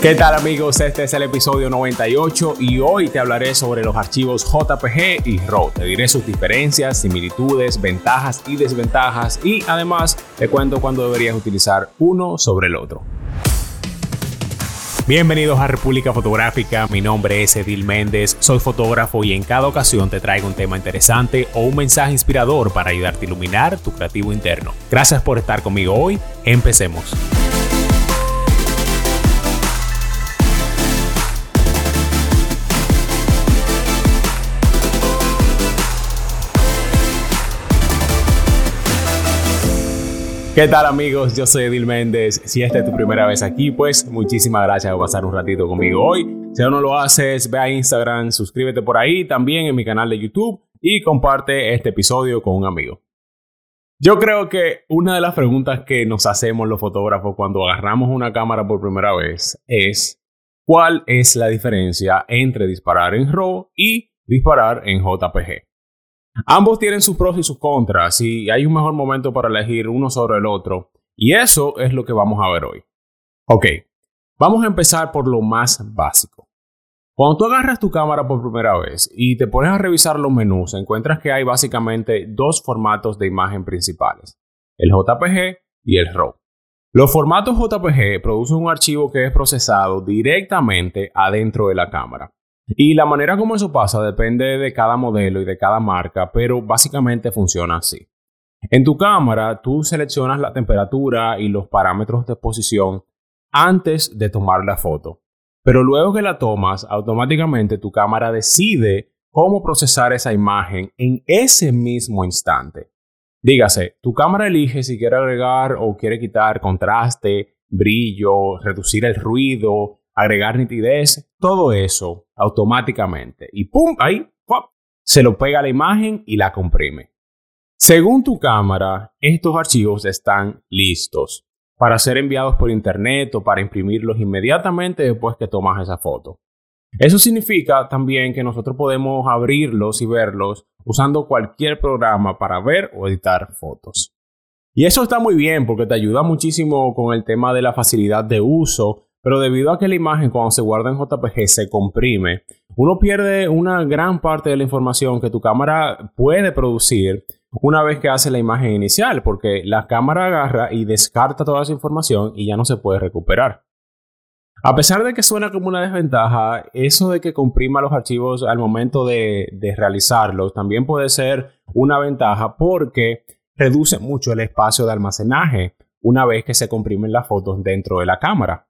¿Qué tal amigos? Este es el episodio 98 y hoy te hablaré sobre los archivos JPG y RAW. Te diré sus diferencias, similitudes, ventajas y desventajas y además te cuento cuándo deberías utilizar uno sobre el otro. Bienvenidos a República Fotográfica, mi nombre es Edil Méndez, soy fotógrafo y en cada ocasión te traigo un tema interesante o un mensaje inspirador para ayudarte a iluminar tu creativo interno. Gracias por estar conmigo hoy, empecemos. ¿Qué tal amigos? Yo soy Edil Méndez. Si esta es tu primera vez aquí, pues muchísimas gracias por pasar un ratito conmigo hoy. Si aún no lo haces, ve a Instagram, suscríbete por ahí, también en mi canal de YouTube y comparte este episodio con un amigo. Yo creo que una de las preguntas que nos hacemos los fotógrafos cuando agarramos una cámara por primera vez es ¿cuál es la diferencia entre disparar en RAW y disparar en JPG? Ambos tienen sus pros y sus contras y hay un mejor momento para elegir uno sobre el otro. Y eso es lo que vamos a ver hoy. Ok, vamos a empezar por lo más básico. Cuando tú agarras tu cámara por primera vez y te pones a revisar los menús, encuentras que hay básicamente dos formatos de imagen principales, el JPG y el RAW. Los formatos JPG producen un archivo que es procesado directamente adentro de la cámara. Y la manera como eso pasa depende de cada modelo y de cada marca, pero básicamente funciona así. En tu cámara, tú seleccionas la temperatura y los parámetros de exposición antes de tomar la foto. Pero luego que la tomas, automáticamente tu cámara decide cómo procesar esa imagen en ese mismo instante. Dígase, tu cámara elige si quiere agregar o quiere quitar contraste, brillo, reducir el ruido, agregar nitidez, todo eso automáticamente. Y ¡pum! Ahí se lo pega a la imagen y la comprime. Según tu cámara, estos archivos están listos para ser enviados por internet o para imprimirlos inmediatamente después que tomas esa foto. Eso significa también que nosotros podemos abrirlos y verlos usando cualquier programa para ver o editar fotos. Y eso está muy bien porque te ayuda muchísimo con el tema de la facilidad de uso pero debido a que la imagen cuando se guarda en JPG se comprime, uno pierde una gran parte de la información que tu cámara puede producir una vez que hace la imagen inicial, porque la cámara agarra y descarta toda esa información y ya no se puede recuperar. A pesar de que suena como una desventaja, eso de que comprima los archivos al momento de, realizarlos también puede ser una ventaja porque reduce mucho el espacio de almacenaje una vez que se comprimen las fotos dentro de la cámara.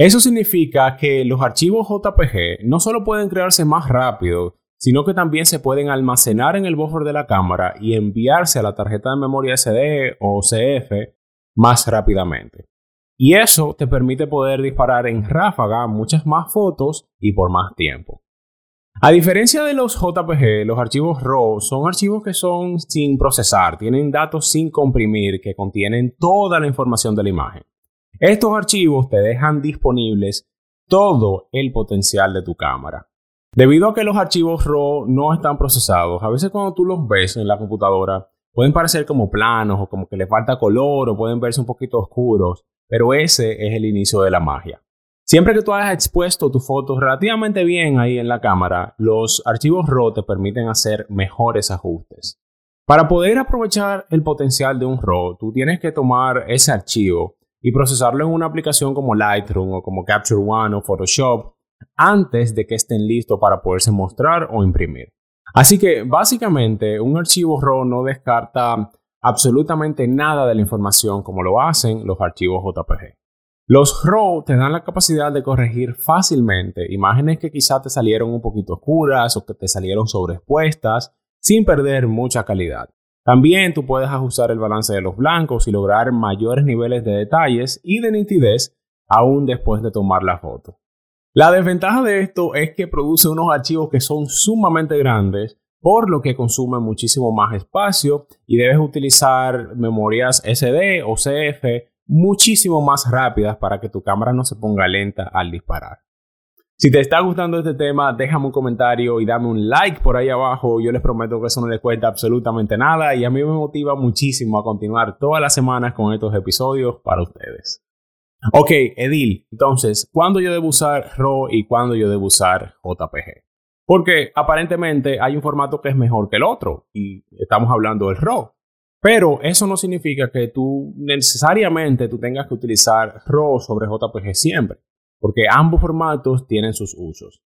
Eso significa que los archivos JPG no solo pueden crearse más rápido, sino que también se pueden almacenar en el buffer de la cámara y enviarse a la tarjeta de memoria SD o CF más rápidamente. Y eso te permite poder disparar en ráfaga muchas más fotos y por más tiempo. A diferencia de los JPG, los archivos RAW son archivos que son sin procesar, tienen datos sin comprimir, que contienen toda la información de la imagen. Estos archivos te dejan disponibles todo el potencial de tu cámara. Debido a que los archivos RAW no están procesados, a veces cuando tú los ves en la computadora pueden parecer como planos o como que le falta color o pueden verse un poquito oscuros, pero ese es el inicio de la magia. Siempre que tú hayas expuesto tus fotos relativamente bien ahí en la cámara, los archivos RAW te permiten hacer mejores ajustes. Para poder aprovechar el potencial de un RAW, tú tienes que tomar ese archivo y procesarlo en una aplicación como Lightroom o como Capture One o Photoshop antes de que estén listos para poderse mostrar o imprimir. Así que básicamente un archivo RAW no descarta absolutamente nada de la información como lo hacen los archivos JPG. Los RAW te dan la capacidad de corregir fácilmente imágenes que quizá te salieron un poquito oscuras o que te salieron sobreexpuestas sin perder mucha calidad. También tú puedes ajustar el balance de los blancos y lograr mayores niveles de detalles y de nitidez aún después de tomar la foto. La desventaja de esto es que produce unos archivos que son sumamente grandes, por lo que consumen muchísimo más espacio y debes utilizar memorias SD o CF muchísimo más rápidas para que tu cámara no se ponga lenta al disparar. Si te está gustando este tema, déjame un comentario y dame un like por ahí abajo. Yo les prometo que eso no les cuesta absolutamente nada y a mí me motiva muchísimo a continuar todas las semanas con estos episodios para ustedes. Ok, Edil, entonces, ¿cuándo yo debo usar RAW y cuándo yo debo usar JPG? Porque aparentemente hay un formato que es mejor que el otro y estamos hablando del RAW. Pero eso no significa que tú necesariamente tú tengas que utilizar RAW sobre JPG siempre, porque ambos formatos tienen sus usos.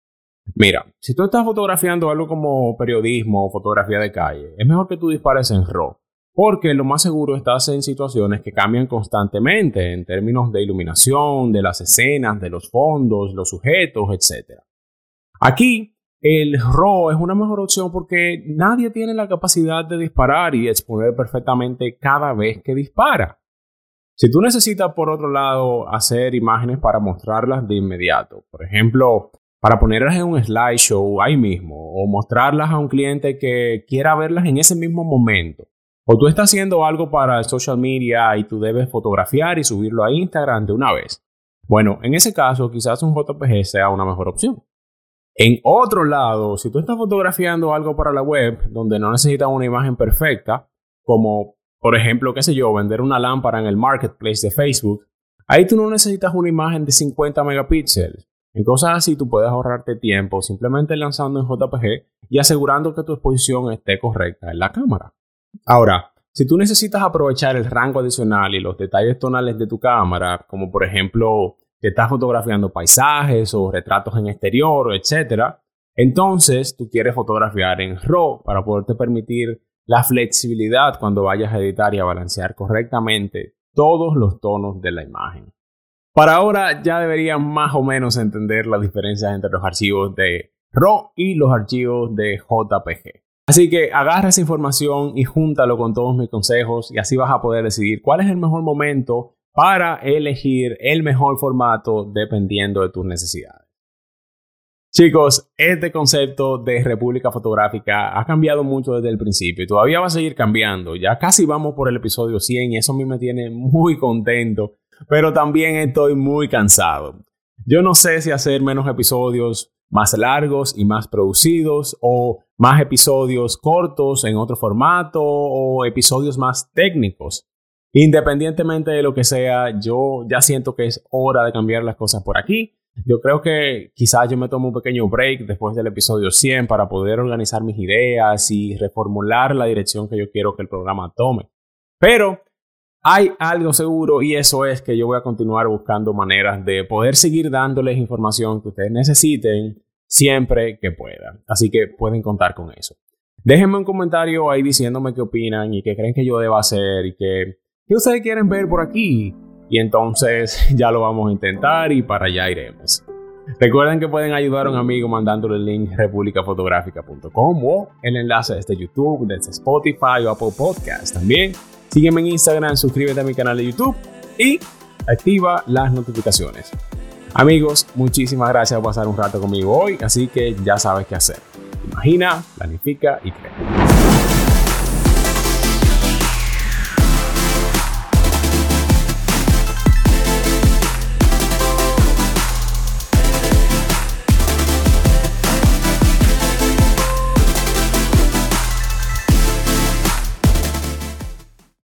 Mira, si tú estás fotografiando algo como periodismo o fotografía de calle, es mejor que tú dispares en RAW porque lo más seguro estás en situaciones que cambian constantemente en términos de iluminación, de las escenas, de los fondos, los sujetos, etc. Aquí, el RAW es una mejor opción porque nadie tiene la capacidad de disparar y exponer perfectamente cada vez que dispara. Si tú necesitas, por otro lado, hacer imágenes para mostrarlas de inmediato, por ejemplo, para ponerlas en un slideshow ahí mismo o mostrarlas a un cliente que quiera verlas en ese mismo momento, o tú estás haciendo algo para el social media y tú debes fotografiar y subirlo a Instagram de una vez. Bueno, en ese caso quizás un JPG sea una mejor opción. En otro lado, si tú estás fotografiando algo para la web donde no necesitas una imagen perfecta, como por ejemplo, qué sé yo, vender una lámpara en el marketplace de Facebook, ahí tú no necesitas una imagen de 50 megapíxeles. En cosas así tú puedes ahorrarte tiempo simplemente lanzando en JPG y asegurando que tu exposición esté correcta en la cámara. Ahora, si tú necesitas aprovechar el rango adicional y los detalles tonales de tu cámara, como por ejemplo que estás fotografiando paisajes o retratos en exterior, etc., entonces tú quieres fotografiar en RAW para poderte permitir la flexibilidad cuando vayas a editar y a balancear correctamente todos los tonos de la imagen. Para ahora ya deberían más o menos entender las diferencias entre los archivos de RAW y los archivos de JPG. Así que agarra esa información y júntalo con todos mis consejos y así vas a poder decidir cuál es el mejor momento para elegir el mejor formato dependiendo de tus necesidades. Chicos, este concepto de República Fotográfica ha cambiado mucho desde el principio y todavía va a seguir cambiando. Ya casi vamos por el episodio 100 y eso a mí me tiene muy contento, pero también estoy muy cansado. Yo no sé si hacer menos episodios más largos y más producidos o más episodios cortos en otro formato o episodios más técnicos. Independientemente de lo que sea, yo ya siento que es hora de cambiar las cosas por aquí. Yo creo que quizás yo me tomo un pequeño break después del episodio 100 para poder organizar mis ideas y reformular la dirección que yo quiero que el programa tome. Pero hay algo seguro y eso es que yo voy a continuar buscando maneras de poder seguir dándoles información que ustedes necesiten siempre que puedan. Así que pueden contar con eso. Déjenme un comentario ahí diciéndome qué opinan y qué creen que yo deba hacer y qué, qué ustedes quieren ver por aquí. Y entonces ya lo vamos a intentar y para allá iremos. Recuerden que pueden ayudar a un amigo mandándole el link republicafotográfica.com o el enlace desde YouTube, desde Spotify o Apple Podcast. También sígueme en Instagram, suscríbete a mi canal de YouTube y activa las notificaciones. Amigos, muchísimas gracias por pasar un rato conmigo hoy, así que ya sabes qué hacer. Imagina, planifica y crea.